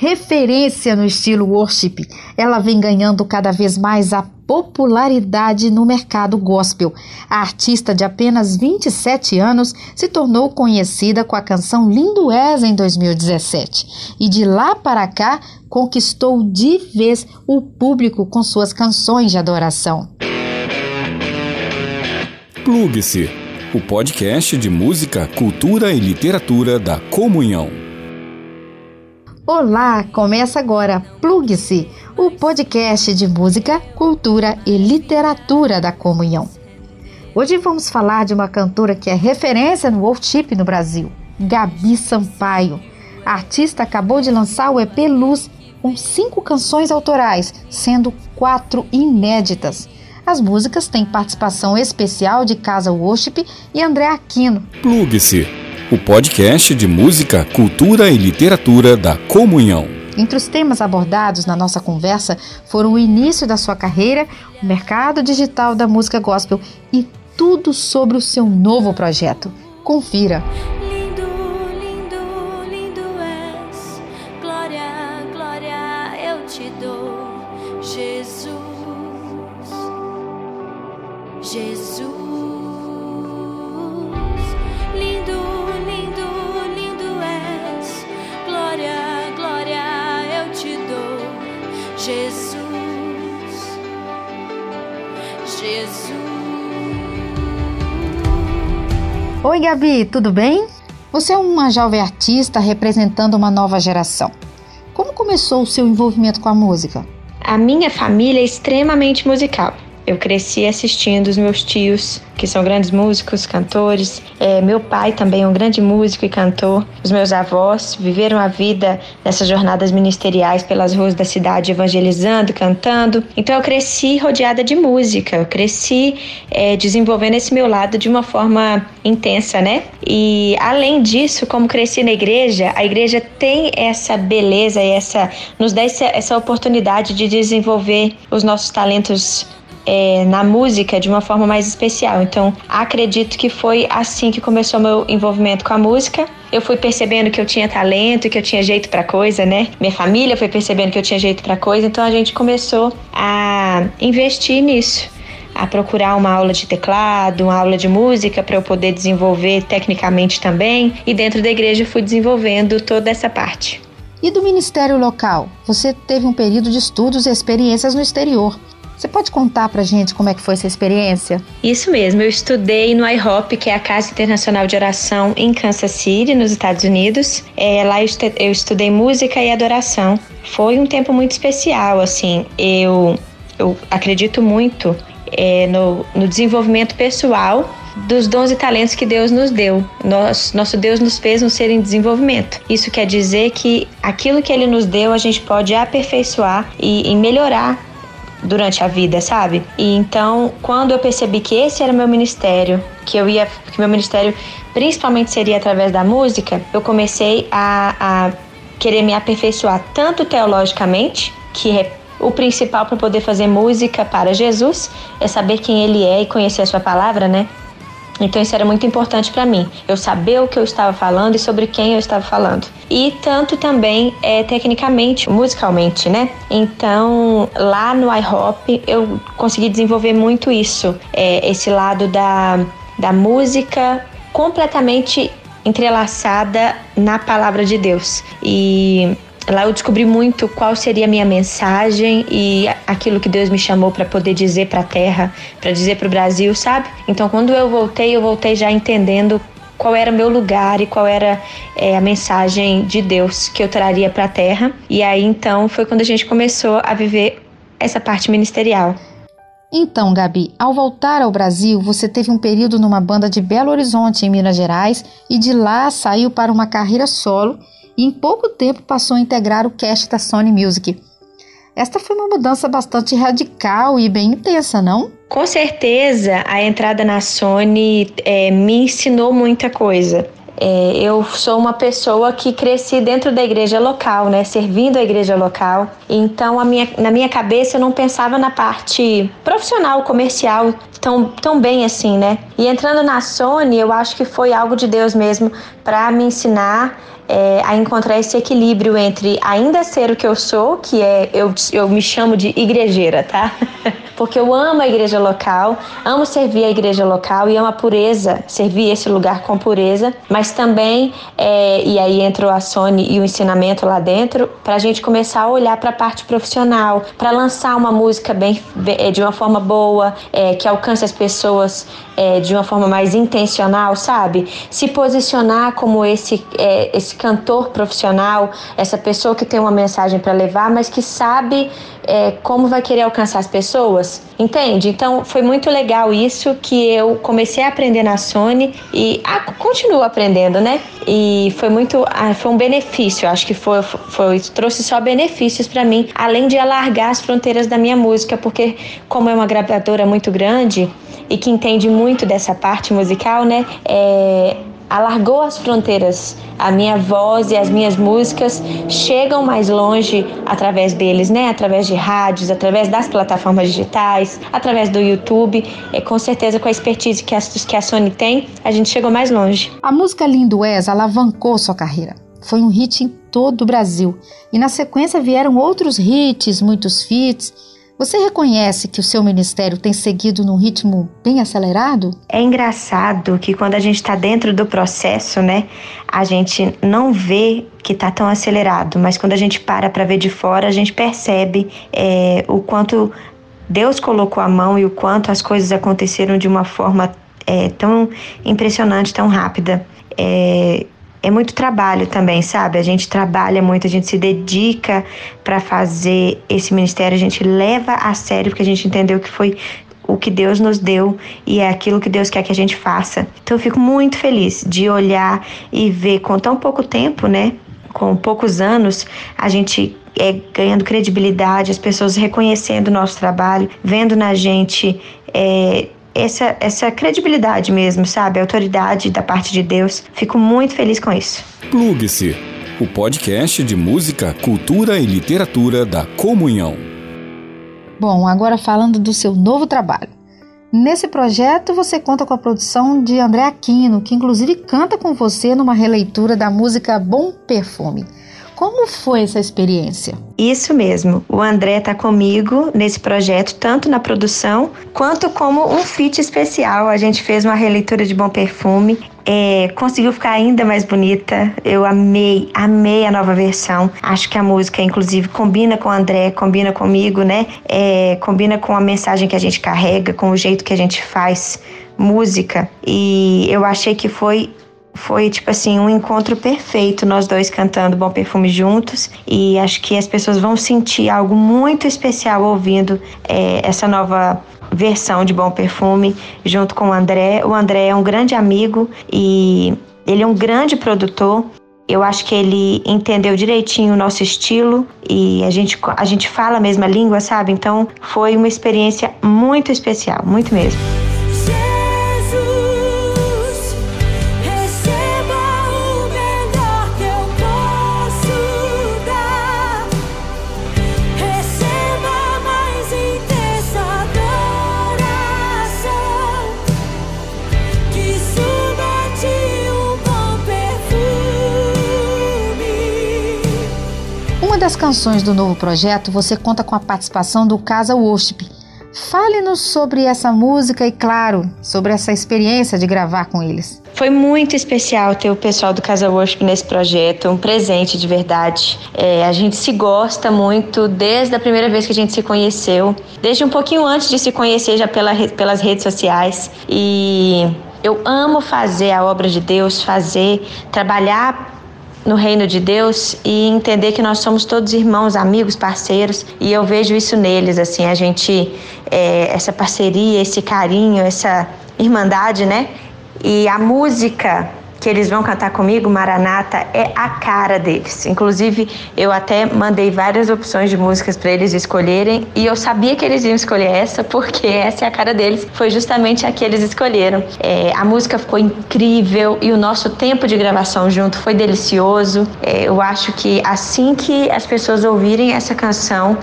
referência no estilo worship, ela vem ganhando cada vez mais a popularidade no mercado gospel. A artista de apenas 27 anos se tornou conhecida com a canção Lindo És em 2017 e de lá para cá conquistou de vez o público com suas canções de adoração. Plugue-se, o podcast de música, cultura e literatura da comunhão. Olá, começa agora Plugue-se, o podcast de música, cultura e literatura da comunhão. Hoje vamos falar de uma cantora que é referência no worship no Brasil, Gabi Sampaio. A artista acabou de lançar o EP Luz com cinco canções autorais, sendo quatro inéditas. As músicas têm participação especial de Casa Worship e André Aquino. Plugue-se o podcast de música, cultura e literatura da comunhão. Entre os temas abordados na nossa conversa foram o início da sua carreira, o mercado digital da música gospel e tudo sobre o seu novo projeto. Confira! Oi, Gabi, tudo bem? Você é uma jovem artista representando uma nova geração. Como começou o seu envolvimento com a música? A minha família é extremamente musical. Eu cresci assistindo os meus tios, que são grandes músicos, cantores. É, meu pai também é um grande músico e cantor. Os meus avós viveram a vida nessas jornadas ministeriais pelas ruas da cidade, evangelizando, cantando. Então eu cresci rodeada de música. Eu cresci é, desenvolvendo esse meu lado de uma forma intensa, né? E além disso, como cresci na igreja, a igreja tem essa beleza e essa nos dá essa, essa oportunidade de desenvolver os nossos talentos é, na música de uma forma mais especial. Então, acredito que foi assim que começou meu envolvimento com a música. Eu fui percebendo que eu tinha talento, que eu tinha jeito para coisa, né? Minha família foi percebendo que eu tinha jeito para coisa, então a gente começou a investir nisso a procurar uma aula de teclado, uma aula de música para eu poder desenvolver tecnicamente também. E dentro da igreja fui desenvolvendo toda essa parte. E do ministério local? Você teve um período de estudos e experiências no exterior. Você pode contar pra gente como é que foi essa experiência? Isso mesmo, eu estudei no IHOP, que é a Casa Internacional de Oração em Kansas City, nos Estados Unidos. É, lá eu estudei música e adoração. Foi um tempo muito especial, assim. Eu, eu acredito muito é, no, no desenvolvimento pessoal dos dons e talentos que Deus nos deu. Nosso, nosso Deus nos fez um ser em desenvolvimento. Isso quer dizer que aquilo que Ele nos deu a gente pode aperfeiçoar e, e melhorar durante a vida, sabe? E então, quando eu percebi que esse era meu ministério, que eu ia, que meu ministério principalmente seria através da música, eu comecei a, a querer me aperfeiçoar tanto teologicamente, que é o principal para poder fazer música para Jesus, é saber quem ele é e conhecer a sua palavra, né? Então isso era muito importante para mim, eu saber o que eu estava falando e sobre quem eu estava falando. E tanto também é, tecnicamente, musicalmente, né? Então lá no iHop eu consegui desenvolver muito isso, é, esse lado da, da música completamente entrelaçada na palavra de Deus. E Lá eu descobri muito qual seria a minha mensagem e aquilo que Deus me chamou para poder dizer para a terra, para dizer para o Brasil, sabe? Então, quando eu voltei, eu voltei já entendendo qual era meu lugar e qual era é, a mensagem de Deus que eu traria para a terra. E aí então foi quando a gente começou a viver essa parte ministerial. Então, Gabi, ao voltar ao Brasil, você teve um período numa banda de Belo Horizonte, em Minas Gerais, e de lá saiu para uma carreira solo e em pouco tempo passou a integrar o cast da Sony Music. Esta foi uma mudança bastante radical e bem intensa, não? Com certeza, a entrada na Sony é, me ensinou muita coisa. É, eu sou uma pessoa que cresci dentro da igreja local, né, servindo a igreja local. Então, minha, na minha cabeça, eu não pensava na parte profissional, comercial tão, tão bem assim, né? E entrando na Sony, eu acho que foi algo de Deus mesmo para me ensinar é, a encontrar esse equilíbrio entre ainda ser o que eu sou, que é eu, eu me chamo de igrejeira, tá? Porque eu amo a igreja local, amo servir a igreja local e amo a pureza, servir esse lugar com pureza, mas também, é, e aí entrou a Sony e o ensinamento lá dentro, para a gente começar a olhar para a parte profissional, para lançar uma música bem, é, de uma forma boa, é, que alcance as pessoas é, de uma forma mais intencional, sabe? Se posicionar como esse, é, esse cantor profissional, essa pessoa que tem uma mensagem para levar, mas que sabe é, como vai querer alcançar as pessoas, entende? Então foi muito legal isso que eu comecei a aprender na Sony e continuo aprendendo, né? E foi muito, ah, foi um benefício, acho que foi, foi trouxe só benefícios para mim, além de alargar as fronteiras da minha música, porque como é uma gravadora muito grande e que entende muito dessa parte musical, né? É, alargou as fronteiras. A minha voz e as minhas músicas chegam mais longe através deles, né? Através de rádios, através das plataformas digitais, através do YouTube. E com certeza com a expertise que a, que a Sony tem, a gente chegou mais longe. A música Lindo És alavancou sua carreira. Foi um hit em todo o Brasil. E na sequência vieram outros hits, muitos feats você reconhece que o seu ministério tem seguido num ritmo bem acelerado? É engraçado que quando a gente está dentro do processo, né, a gente não vê que está tão acelerado, mas quando a gente para para ver de fora, a gente percebe é, o quanto Deus colocou a mão e o quanto as coisas aconteceram de uma forma é, tão impressionante, tão rápida. É, é muito trabalho também, sabe? A gente trabalha muito, a gente se dedica para fazer esse ministério, a gente leva a sério porque a gente entendeu que foi o que Deus nos deu e é aquilo que Deus quer que a gente faça. Então eu fico muito feliz de olhar e ver com tão pouco tempo, né? Com poucos anos, a gente é, ganhando credibilidade, as pessoas reconhecendo o nosso trabalho, vendo na gente é, essa, essa credibilidade mesmo, sabe? A autoridade da parte de Deus. Fico muito feliz com isso. Plugue-se o podcast de música, cultura e literatura da comunhão. Bom, agora falando do seu novo trabalho. Nesse projeto você conta com a produção de André Aquino, que inclusive canta com você numa releitura da música Bom Perfume. Como foi essa experiência? Isso mesmo. O André está comigo nesse projeto, tanto na produção quanto como um feat especial. A gente fez uma releitura de Bom Perfume. É, conseguiu ficar ainda mais bonita. Eu amei, amei a nova versão. Acho que a música, inclusive, combina com o André, combina comigo, né? É, combina com a mensagem que a gente carrega, com o jeito que a gente faz música. E eu achei que foi foi tipo assim um encontro perfeito nós dois cantando Bom Perfume juntos e acho que as pessoas vão sentir algo muito especial ouvindo é, essa nova versão de Bom Perfume junto com o André. O André é um grande amigo e ele é um grande produtor. Eu acho que ele entendeu direitinho o nosso estilo e a gente, a gente fala a mesma língua, sabe? Então foi uma experiência muito especial, muito mesmo. Das canções do novo projeto, você conta com a participação do Casa Worship. Fale-nos sobre essa música e, claro, sobre essa experiência de gravar com eles. Foi muito especial ter o pessoal do Casa Worship nesse projeto, um presente de verdade. É, a gente se gosta muito desde a primeira vez que a gente se conheceu, desde um pouquinho antes de se conhecer já pela, pelas redes sociais. E eu amo fazer a obra de Deus, fazer, trabalhar no reino de Deus e entender que nós somos todos irmãos, amigos, parceiros e eu vejo isso neles, assim, a gente, é, essa parceria, esse carinho, essa irmandade, né? E a música que eles vão cantar comigo, Maranata, é a cara deles. Inclusive, eu até mandei várias opções de músicas para eles escolherem e eu sabia que eles iam escolher essa porque essa é a cara deles. Foi justamente a que eles escolheram. É, a música ficou incrível e o nosso tempo de gravação junto foi delicioso. É, eu acho que assim que as pessoas ouvirem essa canção,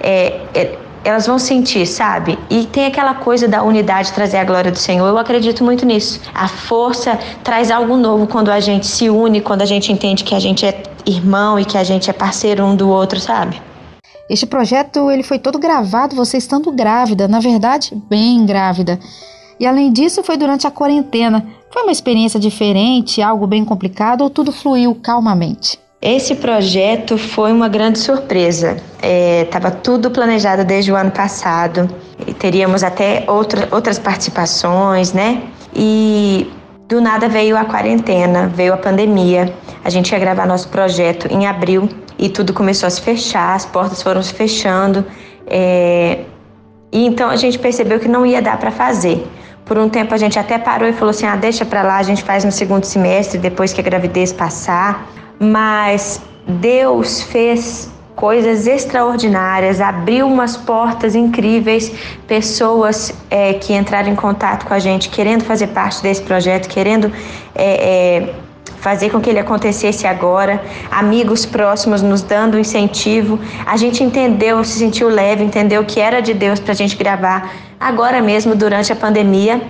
é, é elas vão sentir, sabe? E tem aquela coisa da unidade trazer a glória do Senhor. Eu acredito muito nisso. A força traz algo novo quando a gente se une, quando a gente entende que a gente é irmão e que a gente é parceiro um do outro, sabe? Este projeto ele foi todo gravado você estando grávida, na verdade, bem grávida. E além disso, foi durante a quarentena. Foi uma experiência diferente, algo bem complicado ou tudo fluiu calmamente? Esse projeto foi uma grande surpresa. Estava é, tudo planejado desde o ano passado. E teríamos até outra, outras participações, né? E do nada veio a quarentena, veio a pandemia. A gente ia gravar nosso projeto em abril e tudo começou a se fechar, as portas foram se fechando. É... E então a gente percebeu que não ia dar para fazer. Por um tempo a gente até parou e falou assim: ah, deixa para lá, a gente faz no segundo semestre, depois que a gravidez passar mas Deus fez coisas extraordinárias, abriu umas portas incríveis, pessoas é, que entraram em contato com a gente, querendo fazer parte desse projeto, querendo é, é, fazer com que ele acontecesse agora, amigos próximos nos dando incentivo. A gente entendeu, se sentiu leve, entendeu que era de Deus para a gente gravar agora mesmo durante a pandemia.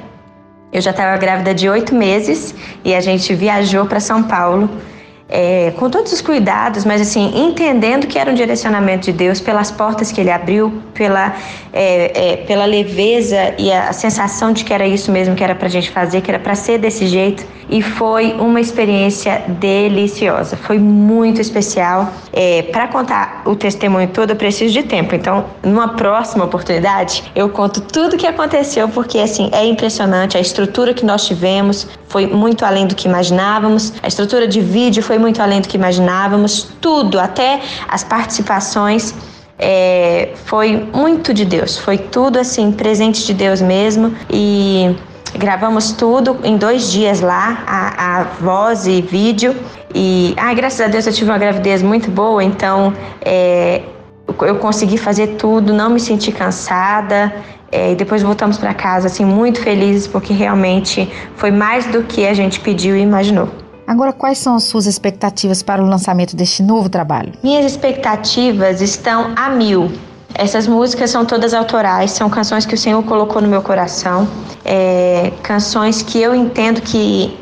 Eu já estava grávida de oito meses e a gente viajou para São Paulo é, com todos os cuidados, mas assim, entendendo que era um direcionamento de Deus, pelas portas que ele abriu, pela, é, é, pela leveza e a, sensação de que era isso mesmo que era para a gente fazer, que era para ser desse jeito. E foi uma experiência deliciosa, foi muito especial. É, para contar o testemunho todo, eu preciso de tempo, então, numa próxima oportunidade, eu conto tudo o que aconteceu, porque assim, é impressionante a estrutura que nós tivemos, foi muito além do que imaginávamos. A estrutura de vídeo foi muito além do que imaginávamos. Tudo, até as participações, é, foi muito de Deus. Foi tudo assim, presente de Deus mesmo. E gravamos tudo em dois dias lá, a, a voz e vídeo. E, ai, graças a Deus eu tive uma gravidez muito boa, então é, eu consegui fazer tudo, não me senti cansada. É, e depois voltamos para casa assim muito felizes porque realmente foi mais do que a gente pediu e imaginou. Agora, quais são as suas expectativas para o lançamento deste novo trabalho? Minhas expectativas estão a mil. Essas músicas são todas autorais, são canções que o Senhor colocou no meu coração, é, canções que eu entendo que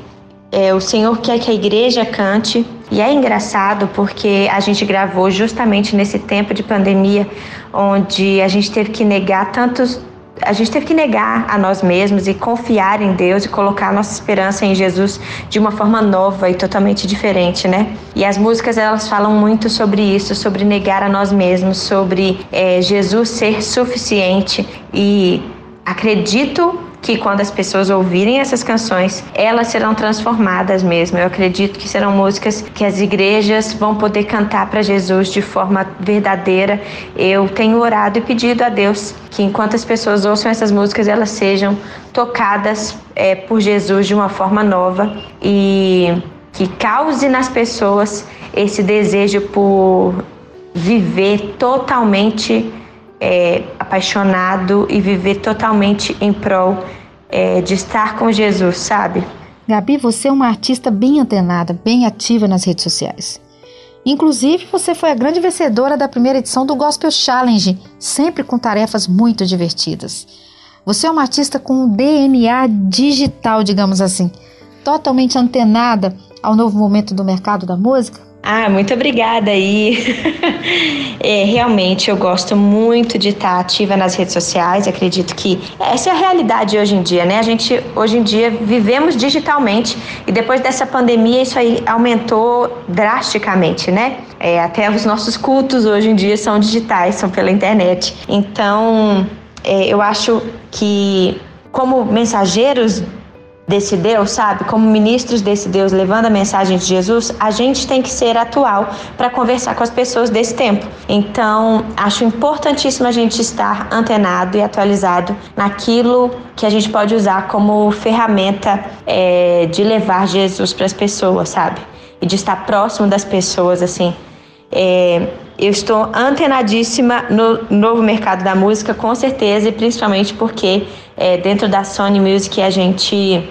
é, o Senhor quer que a igreja cante. E é engraçado porque a gente gravou justamente nesse tempo de pandemia, onde a gente teve que negar tantos a gente teve que negar a nós mesmos e confiar em Deus e colocar a nossa esperança em Jesus de uma forma nova e totalmente diferente, né? E as músicas elas falam muito sobre isso, sobre negar a nós mesmos, sobre é, Jesus ser suficiente e acredito que quando as pessoas ouvirem essas canções, elas serão transformadas mesmo. Eu acredito que serão músicas que as igrejas vão poder cantar para Jesus de forma verdadeira. Eu tenho orado e pedido a Deus que enquanto as pessoas ouçam essas músicas, elas sejam tocadas é, por Jesus de uma forma nova e que cause nas pessoas esse desejo por viver totalmente é, apaixonado e viver totalmente em prol é, de estar com Jesus, sabe? Gabi, você é uma artista bem antenada, bem ativa nas redes sociais. Inclusive, você foi a grande vencedora da primeira edição do Gospel Challenge, sempre com tarefas muito divertidas. Você é uma artista com um DNA digital, digamos assim, totalmente antenada ao novo momento do mercado da música. Ah, muito obrigada aí. é, realmente eu gosto muito de estar ativa nas redes sociais. Acredito que essa é a realidade hoje em dia, né? A gente hoje em dia vivemos digitalmente e depois dessa pandemia isso aí aumentou drasticamente, né? É, até os nossos cultos hoje em dia são digitais, são pela internet. Então, é, eu acho que como mensageiros desse Deus, sabe? Como ministros desse Deus levando a mensagem de Jesus, a gente tem que ser atual para conversar com as pessoas desse tempo. Então, acho importantíssimo a gente estar antenado e atualizado naquilo que a gente pode usar como ferramenta é, de levar Jesus para as pessoas, sabe? E de estar próximo das pessoas, assim. É, eu estou antenadíssima no novo mercado da música, com certeza, e principalmente porque é, dentro da Sony Music a gente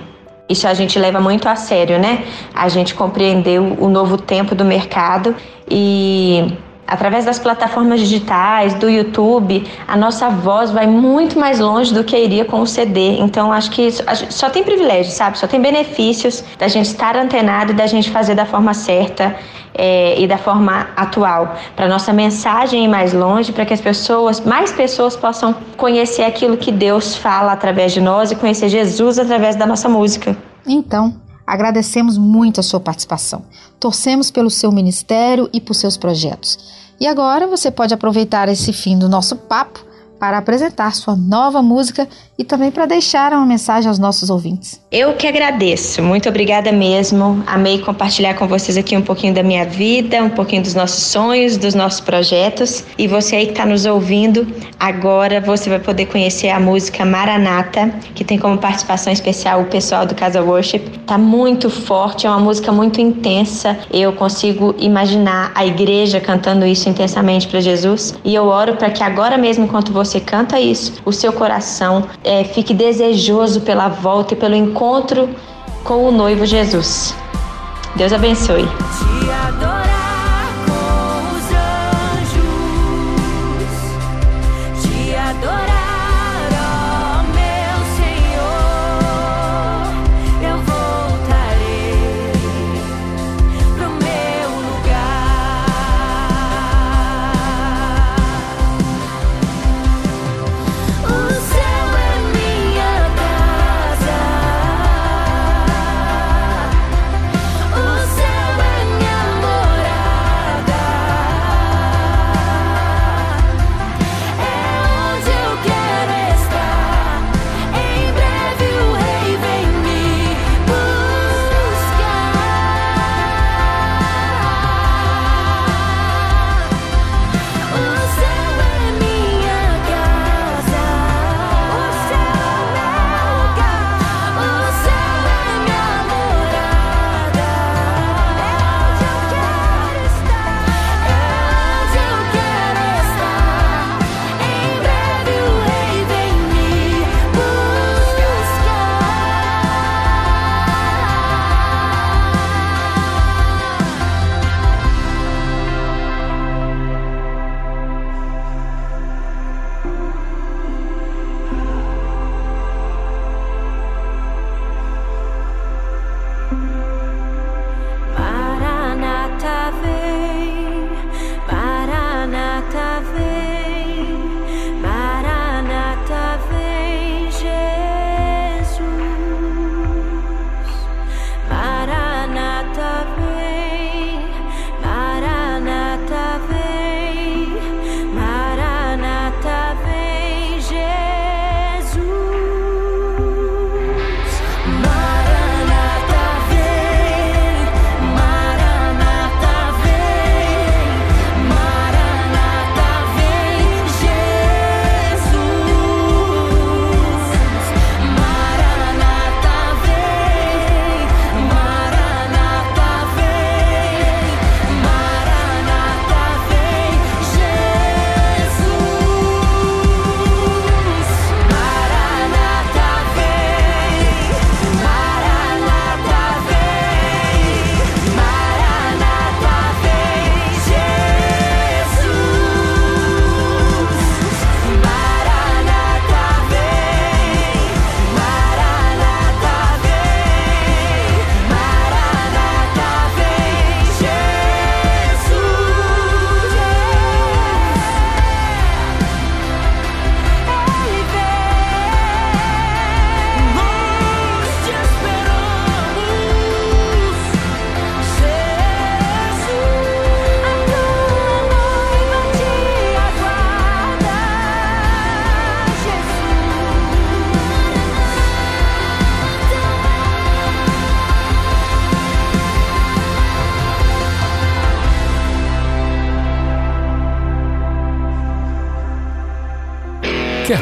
isso a gente leva muito a sério, né? A gente compreendeu o novo tempo do mercado e através das plataformas digitais, do YouTube, a nossa voz vai muito mais longe do que iria com o CD. Então, acho que só tem privilégio, sabe? Só tem benefícios da gente estar antenado e da gente fazer da forma certa é, e da forma atual, para nossa mensagem ir mais longe, para que as pessoas, mais pessoas possam conhecer aquilo que Deus fala através de nós e conhecer Jesus através da nossa música. Então, agradecemos muito a sua participação. Torcemos pelo seu ministério e por seus projetos. E agora você pode aproveitar esse fim do nosso papo para apresentar sua nova música e também para deixar uma mensagem aos nossos ouvintes. Eu que agradeço, muito obrigada mesmo. Amei compartilhar com vocês aqui um pouquinho da minha vida, um pouquinho dos nossos sonhos, dos nossos projetos. E você aí que está nos ouvindo, agora você vai poder conhecer a música Maranata, que tem como participação especial o pessoal do Casa Worship. Tá muito forte, é uma música muito intensa. Eu consigo imaginar a igreja cantando isso intensamente para Jesus. E eu oro para que agora mesmo, enquanto você canta isso, o seu coração é, fique desejoso pela volta e pelo encontro com o noivo Jesus. Deus abençoe.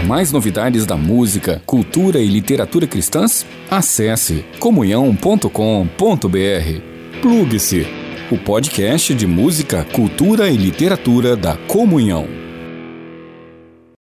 Mais novidades da música, cultura e literatura cristãs? Acesse comunhão.com.br. Plugue-se o podcast de música, cultura e literatura da Comunhão.